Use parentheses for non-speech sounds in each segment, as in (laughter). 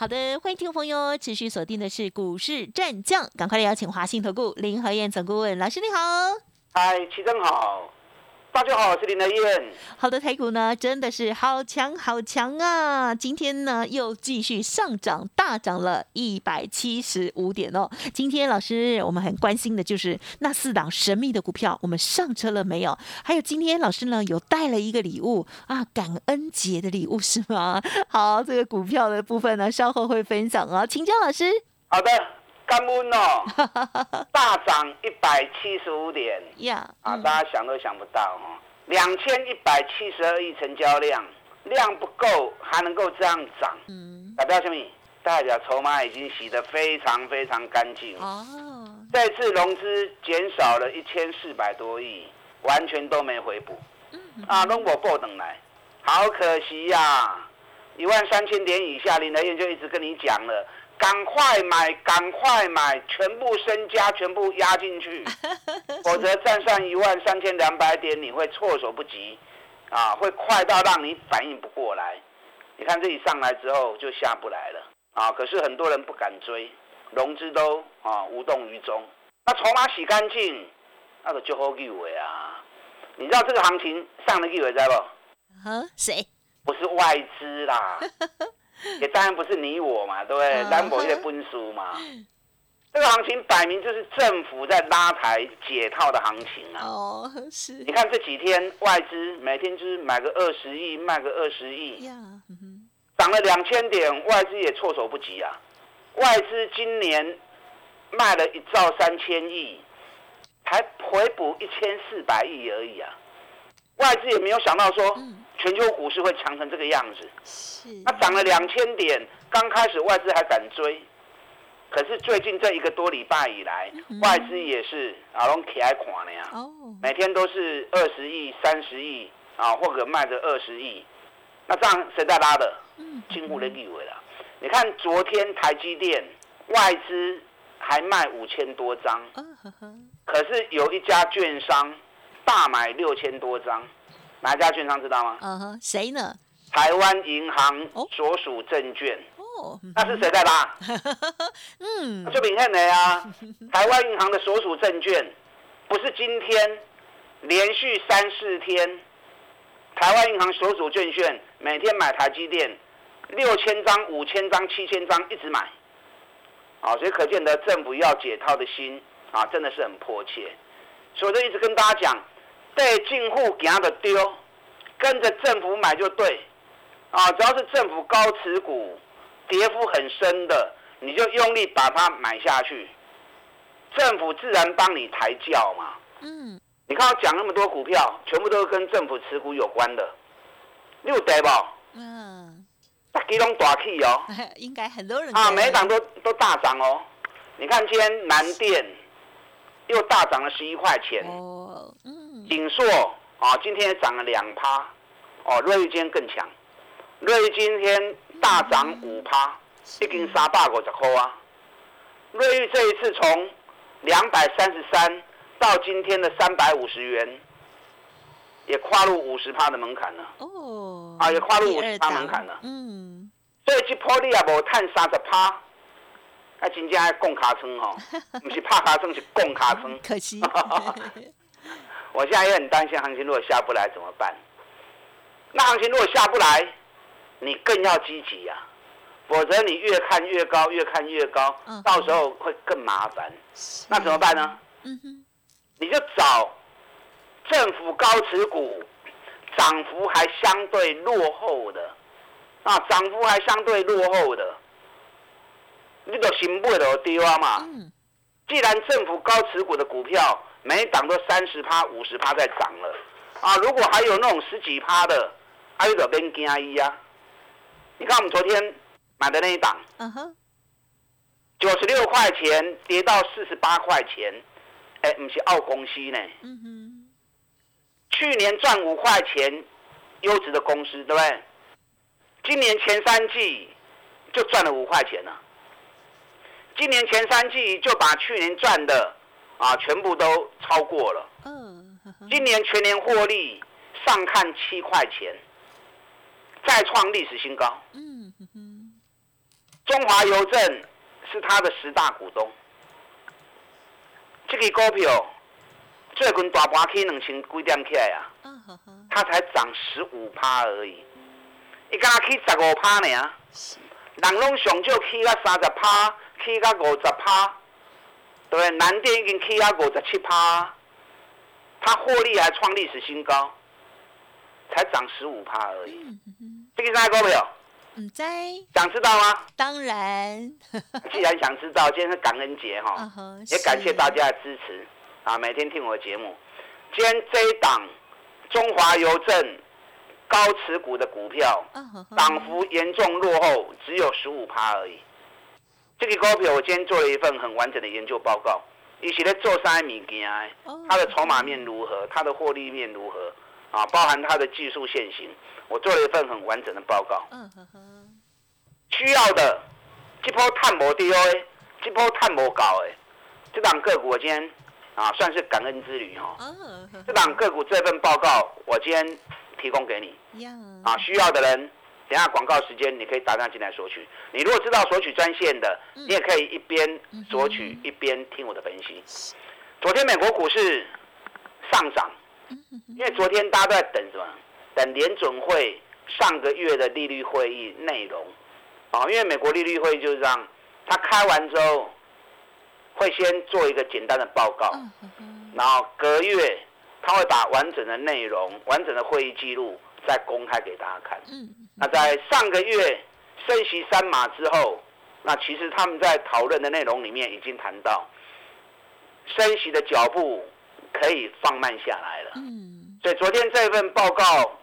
好的，欢迎听众朋友持续锁定的是股市战将，赶快来邀请华信投顾林和燕总顾问老师，你好。嗨，齐正好。大家好，我是林德燕。好的，台股呢真的是好强好强啊！今天呢又继续上涨，大涨了一百七十五点哦。今天老师我们很关心的就是那四档神秘的股票，我们上车了没有？还有今天老师呢有带了一个礼物啊，感恩节的礼物是吗？(laughs) 好，这个股票的部分呢稍后会分享啊，请教老师。好的。干温哦，(laughs) 大涨一百七十五点，呀，啊，大家想都想不到哦，两千一百七十二亿成交量，量不够还能够这样涨，嗯，代表什么？代表筹码已经洗得非常非常干净。哦。这次融资减少了一千四百多亿，完全都没回补，啊，龙果不等来，好可惜呀，一万三千点以下，林德燕就一直跟你讲了。赶快买，赶快买，全部身家全部压进去，(laughs) 否则站上一万三千两百点，你会措手不及，啊，会快到让你反应不过来。你看这一上来之后就下不来了，啊，可是很多人不敢追，融资都啊无动于衷。那筹码洗干净，那个就好机会啊。你知道这个行情上的机会在不？啊，谁？不是外资啦。(laughs) 也当然不是你我嘛，对不对？单博也分输嘛。这个行情摆明就是政府在拉抬解套的行情啊。哦，是。你看这几天外资每天就是买个二十亿，卖个二十亿，涨了两千点，外资也措手不及啊。外资今年卖了一兆三千亿，才回补一千四百亿而已啊。外资也没有想到说。全球股市会强成这个样子，是。那涨了两千点，刚开始外资还敢追，可是最近这一个多礼拜以来，外资也是啊，拢起来看了呀。哦。每天都是二十亿、三十亿啊，或者卖着二十亿，那这样谁在拉的？嗯。近乎的地位了。你看昨天台积电外资还卖五千多张，可是有一家券商大买六千多张。哪家券商知道吗？嗯哼，谁呢？台湾银行所属证券。哦，那是谁在拉？(laughs) 嗯，就明天的啊。(laughs) 台湾银行的所属证券，不是今天连续三四天，台湾银行所属证券每天买台积电六千张、五千张、七千张，一直买。啊，所以可见得政府要解套的心啊，真的是很迫切。所以我就一直跟大家讲。对进户行的丢，跟着政府买就对，啊，只要是政府高持股，跌幅很深的，你就用力把它买下去，政府自然帮你抬轿嘛。嗯，你看我讲那么多股票，全部都是跟政府持股有关的，你有得不？嗯，大基隆大气哦，(laughs) 应该很多人啊，每一档都都大涨哦。你看今天南电又大涨了十一块钱。哦，嗯。锦硕啊，今天涨了两趴，哦，瑞玉今天更强，瑞玉今天大涨五趴，一斤三百五十块啊。瑞玉这一次从两百三十三到今天的三百五十元，也跨入五十趴的门槛了。哦，啊，也跨入五十趴门槛了。嗯，所以这波你也无探三十趴，啊，真正共卡村吼，(laughs) 不是怕卡村，是共卡村。可惜。(laughs) 我现在也很担心，行情如果下不来怎么办？那行情如果下不来，你更要积极呀，否则你越看越高，越看越高，到时候会更麻烦。那怎么办呢？你就找政府高持股，涨幅还相对落后的，啊，涨幅还相对落后的，你就先买了丢啊嘛。既然政府高持股的股票，每档都三十趴、五十趴在涨了，啊！如果还有那种十几趴的，还有个边惊一啊！你看我们昨天买的那一档，嗯哼，九十六块钱跌到四十八块钱，哎，不是澳公司呢。嗯哼。去年赚五块钱，优质的公司，对不对？今年前三季就赚了五块钱了。今年前三季就把去年赚的啊全部都超过了。嗯。今年全年获利上看七块钱，再创历史新高。嗯哼。中华邮政是他的十大股东。这个股票最近大盘起两千几点起来啊？它才涨十五趴而已，一家起十五趴呢，人拢上少起到三十趴，起到五十趴，对，南电已经起到五十七趴，它获利还创历史新高，才涨十五趴而已。这个啥股票？唔知。想知道吗？当然。(laughs) 既然想知道，今天是感恩节哈，(laughs) 也感谢大家的支持啊！每天听我的节目，今天这一档。中华邮政高持股的股票，涨幅严重落后，只有十五趴而已。这个股票我今天做了一份很完整的研究报告，一起来做三米件，它的筹码面如何，它的获利面如何，啊，包含它的技术线型，我做了一份很完整的报告。嗯哼哼需要的，这波探摩低哦，这波探摩高哎，这档个股我今天。啊，算是感恩之旅哈。这档个股这份报告，我今天提供给你。啊，需要的人，等下广告时间你可以打电话进来索取。你如果知道索取专线的，你也可以一边索取一边听我的分析。昨天美国股市上涨，因为昨天大家都在等什么？等联准会上个月的利率会议内容。啊，因为美国利率会议就是这样，他开完之后。会先做一个简单的报告，然后隔月他会把完整的内容、完整的会议记录再公开给大家看。嗯那在上个月升息三码之后，那其实他们在讨论的内容里面已经谈到，升息的脚步可以放慢下来了。嗯所以昨天这份报告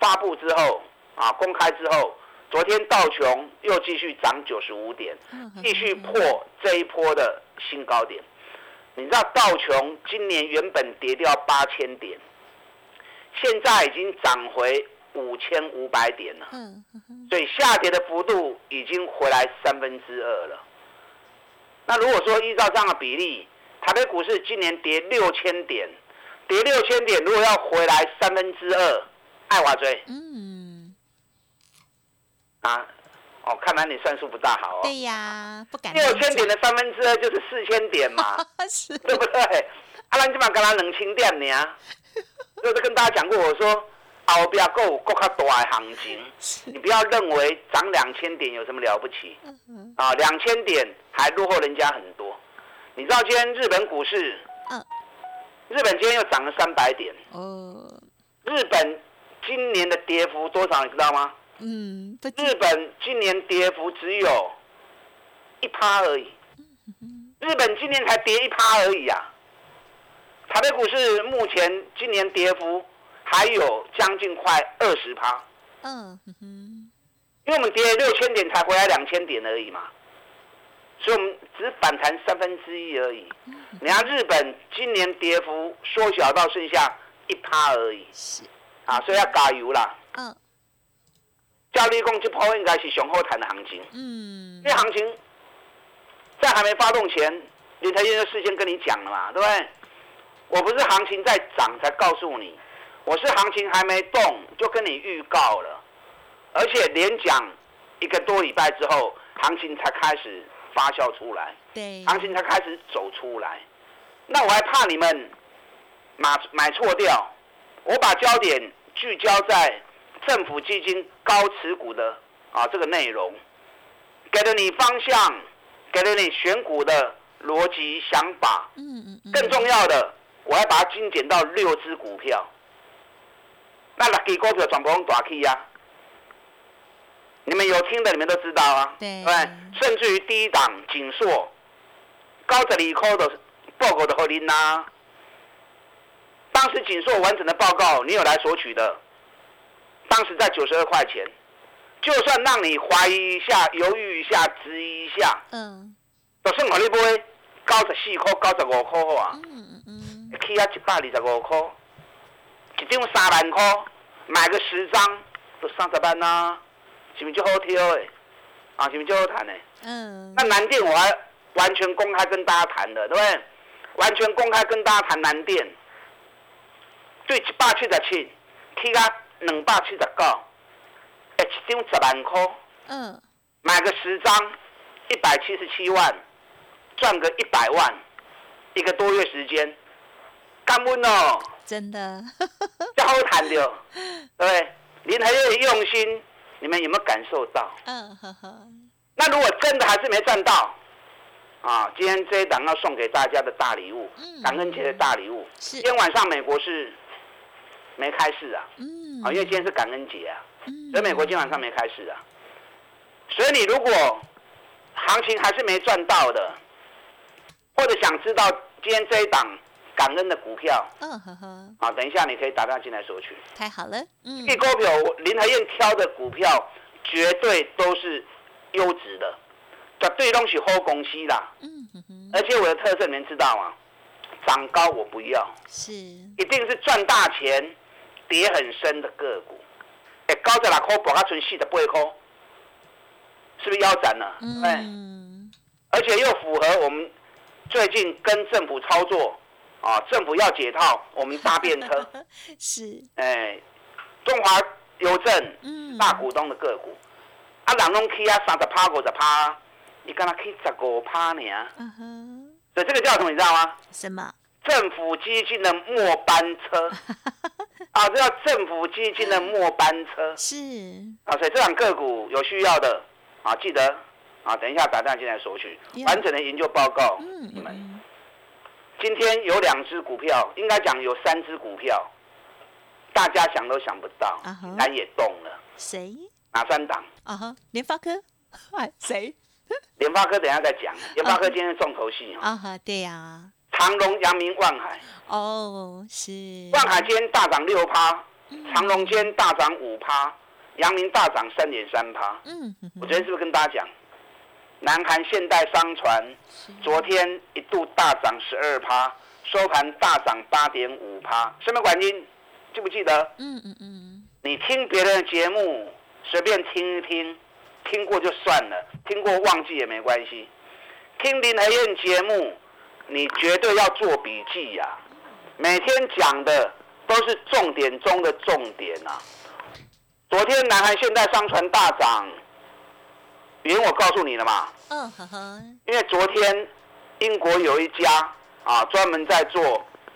发布之后啊，公开之后。昨天道琼又继续涨九十五点，继续破这一波的新高点。你知道道琼今年原本跌掉八千点，现在已经涨回五千五百点了。所以下跌的幅度已经回来三分之二了。那如果说依照这样的比例，台北股市今年跌六千点，跌六千点，如果要回来三分之二，爱华追。嗯啊，哦，看来你算数不大好哦。对呀，不敢。六千点的三分之二就是四千点嘛，(laughs) 对不对？阿兰基本跟他冷清点呢，就是跟大家讲过，我说后边够够较大的行情，你不要认为涨两千点有什么了不起，啊，两千点还落后人家很多。你知道今天日本股市，嗯，日本今天又涨了三百点，哦，日本今年的跌幅多少你知道吗？嗯，日本今年跌幅只有一趴而已。日本今年才跌一趴而已啊！台北股市目前今年跌幅还有将近快二十趴。嗯哼，因为我们跌六千点才回来两千点而已嘛，所以我们只反弹三分之一而已。你看日本今年跌幅缩小到剩下一趴而已。是啊，所以要加油啦。嗯。教力工这波应该是雄厚谈的行情，嗯，因为行情在还没发动前，林台燕就事先跟你讲了嘛，对不对？我不是行情在涨才告诉你，我是行情还没动就跟你预告了，而且连讲一个多礼拜之后，行情才开始发酵出来，对，行情才开始走出来，那我还怕你们买买错掉，我把焦点聚焦在。政府基金高持股的啊，这个内容。给了你方向，给了你选股的逻辑想法。嗯嗯更重要的，我还把它精简到六只股票。那六支股票全部用大 K 呀？你们有听的，你们都知道啊。对。对。甚至于第一档锦硕高十二块的报告的和您呐，当时锦硕完整的报告，你有来索取的。当时在九十二块钱，就算让你怀疑一下、犹豫一下、质疑一下，嗯，都算好你不会九十四块、九十五块啊，起啊一百二十五块，一张三万块，买个十张都三十万啦，是不是就好挑的？啊，是不是就好谈的？嗯。那南电我还完全公开跟大家谈的，对不对？完全公开跟大家谈南电，对一百七十七，起啊两百七十九，一张十万块，嗯，买个十张，一百七十七万，赚个一百万，一个多月时间，干温哦，真的，这好谈的，对不对？林台业用心，你们有没有感受到？嗯呵呵。那如果真的还是没赚到？啊，今天这一档要送给大家的大礼物，感恩节的大礼物。今天晚上美国是没开市啊，啊，因为今天是感恩节啊，所以美国今天晚上没开市啊。所以你如果行情还是没赚到的，或者想知道今天这一档感恩的股票，嗯呵呵，啊，等一下你可以打电话进来索取。太好了，嗯，这股票林和燕挑的股票绝对都是优质的。绝对东西好公司啦，嗯哼哼，而且我的特色你们知道吗？涨高我不要，是，一定是赚大钱、跌很深的个股。哎，高在哪块？把它存细的八块，是不是腰斩了？嗯，而且又符合我们最近跟政府操作啊，政府要解套，我们搭便车 (laughs) 是，哎，中华邮政嗯大股东的个股，啊，人拢起啊，三十趴五十趴。你刚他可以十五趴呢？嗯哼，所以这个叫什么？你知道吗？什么？政府基金的末班车 (laughs) 啊，这叫政府基金的末班车。是啊，所以这两个股有需要的啊，记得啊，等一下打电话进来索取完整的研究报告。嗯，你们今天有两只股票，应该讲有三只股票，大家想都想不到，咱也动了。谁？哪三档？啊哈，联发科。(laughs) 哎，谁？(laughs) 联发科等下再讲，联发科今天重头戏啊哈，对呀。长隆、阳明、万海。哦，是。万海今天大涨六趴，长隆今天大涨五趴，阳明大涨三点三趴。嗯，我昨天是不是跟大家讲，南韩现代商船昨天一度大涨十二趴，收盘大涨八点五趴。什么管金记不记得？嗯嗯嗯。你听别人的节目，随便听一听。听过就算了，听过忘记也没关系。听林和燕节目，你绝对要做笔记呀。每天讲的都是重点中的重点啊。昨天南韩现代商船大涨，原因我告诉你了嘛。嗯呵呵。因为昨天英国有一家啊专门在做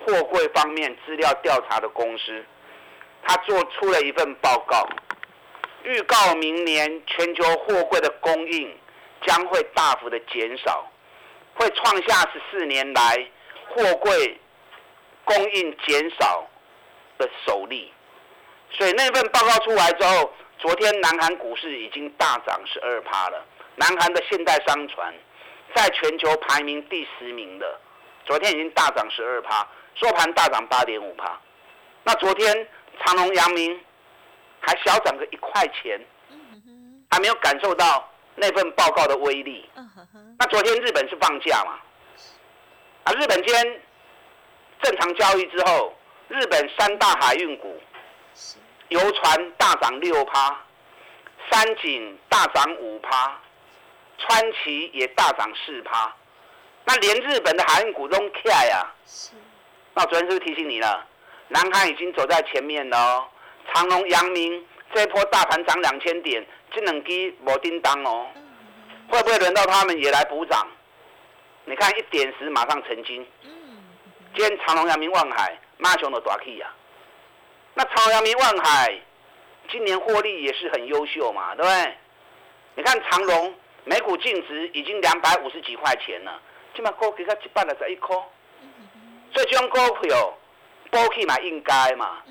货柜方面资料调查的公司，他做出了一份报告。预告明年全球货柜的供应将会大幅的减少，会创下十四年来货柜供应减少的首例。所以那份报告出来之后，昨天南韩股市已经大涨十二趴了。南韩的现代商船在全球排名第十名的，昨天已经大涨十二趴，收盘大涨八点五趴。那昨天长隆、阳明。还小涨个一块钱，还没有感受到那份报告的威力。那昨天日本是放假嘛？啊，日本今天正常交易之后，日本三大海运股，游船大涨六趴，三井大涨五趴，川崎也大涨四趴。那连日本的海运股都起来呀。那昨天是不是提醒你了？南韩已经走在前面了哦。长隆、阳明这一波大盘涨两千点，这两支无叮当哦，会不会轮到他们也来补涨？你看一点时马上成金。今天长隆、阳明、望海马熊都大气呀。那朝、阳明、万海今年获利也是很优秀嘛，对不对？你看长隆每股净值已经两百五十几块钱了，起码股给他一百了才一颗，所以这种股票波起嘛应该嘛。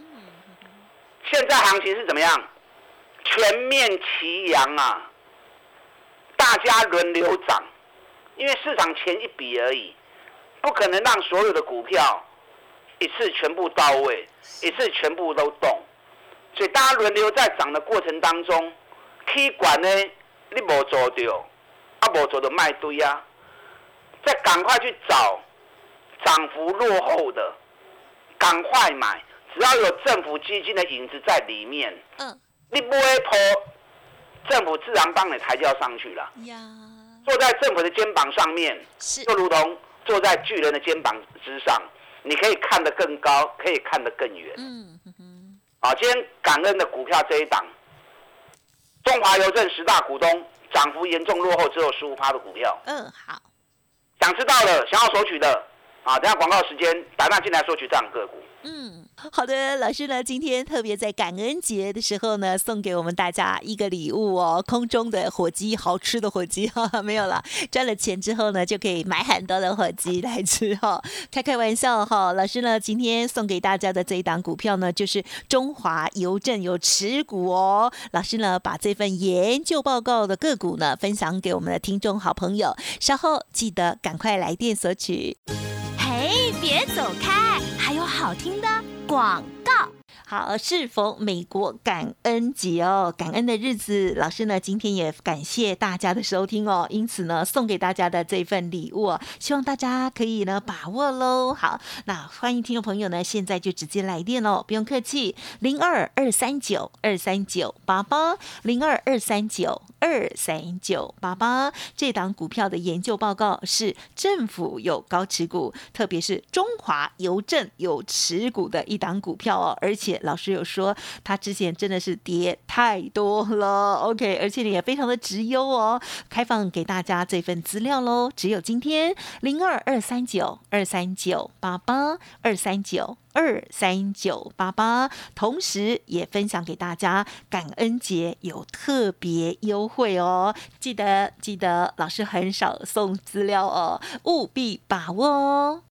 现在行情是怎么样？全面齐扬啊！大家轮流涨，因为市场钱一笔而已，不可能让所有的股票一次全部到位，一次全部都动，所以大家轮流在涨的过程当中，K 管呢，你无做到，啊无做到卖堆啊，再赶快去找涨幅落后的，赶快买。只要有政府基金的影子在里面，嗯，你不会破，政府自然帮你抬轿上去了。呀，坐在政府的肩膀上面，就如同坐在巨人的肩膀之上，你可以看得更高，可以看得更远。嗯嗯，啊，今天感恩的股票这一档，中华邮政十大股东涨幅严重落后，只有十五趴的股票。嗯，好，想知道了，想要索取的，啊，等下广告时间，打电话进来索取这样个股。嗯，好的，老师呢，今天特别在感恩节的时候呢，送给我们大家一个礼物哦，空中的火鸡，好吃的火鸡哈，(laughs) 没有了，赚了钱之后呢，就可以买很多的火鸡来吃哈，开开玩笑哈，老师呢，今天送给大家的这一档股票呢，就是中华邮政有持股哦，老师呢，把这份研究报告的个股呢，分享给我们的听众好朋友，稍后记得赶快来电索取。嘿，别走开，好听的广告。好，是否美国感恩节哦，感恩的日子，老师呢今天也感谢大家的收听哦，因此呢送给大家的这份礼物，希望大家可以呢把握喽。好，那欢迎听众朋友呢现在就直接来电哦，不用客气，零二二三九二三九八八零二二三九二三九八八。这档股票的研究报告是政府有高持股，特别是中华邮政有持股的一档股票哦，而且。老师有说，他之前真的是跌太多了，(laughs) OK，而且你也非常的直优哦。开放给大家这份资料喽，只有今天零二二三九二三九八八二三九二三九八八，同时也分享给大家，感恩节有特别优惠哦，记得记得，老师很少送资料哦，务必把握哦。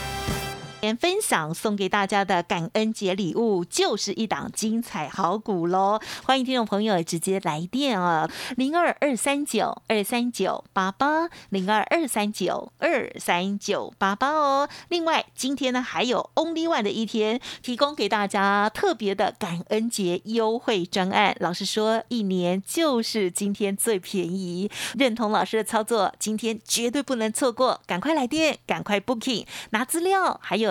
分享送给大家的感恩节礼物就是一档精彩好股喽！欢迎听众朋友直接来电哦，零二二三九二三九八八零二二三九二三九八八哦。另外，今天呢还有 Only One 的一天，提供给大家特别的感恩节优惠专案。老师说，一年就是今天最便宜，认同老师的操作，今天绝对不能错过，赶快来电，赶快 Booking 拿资料，还有。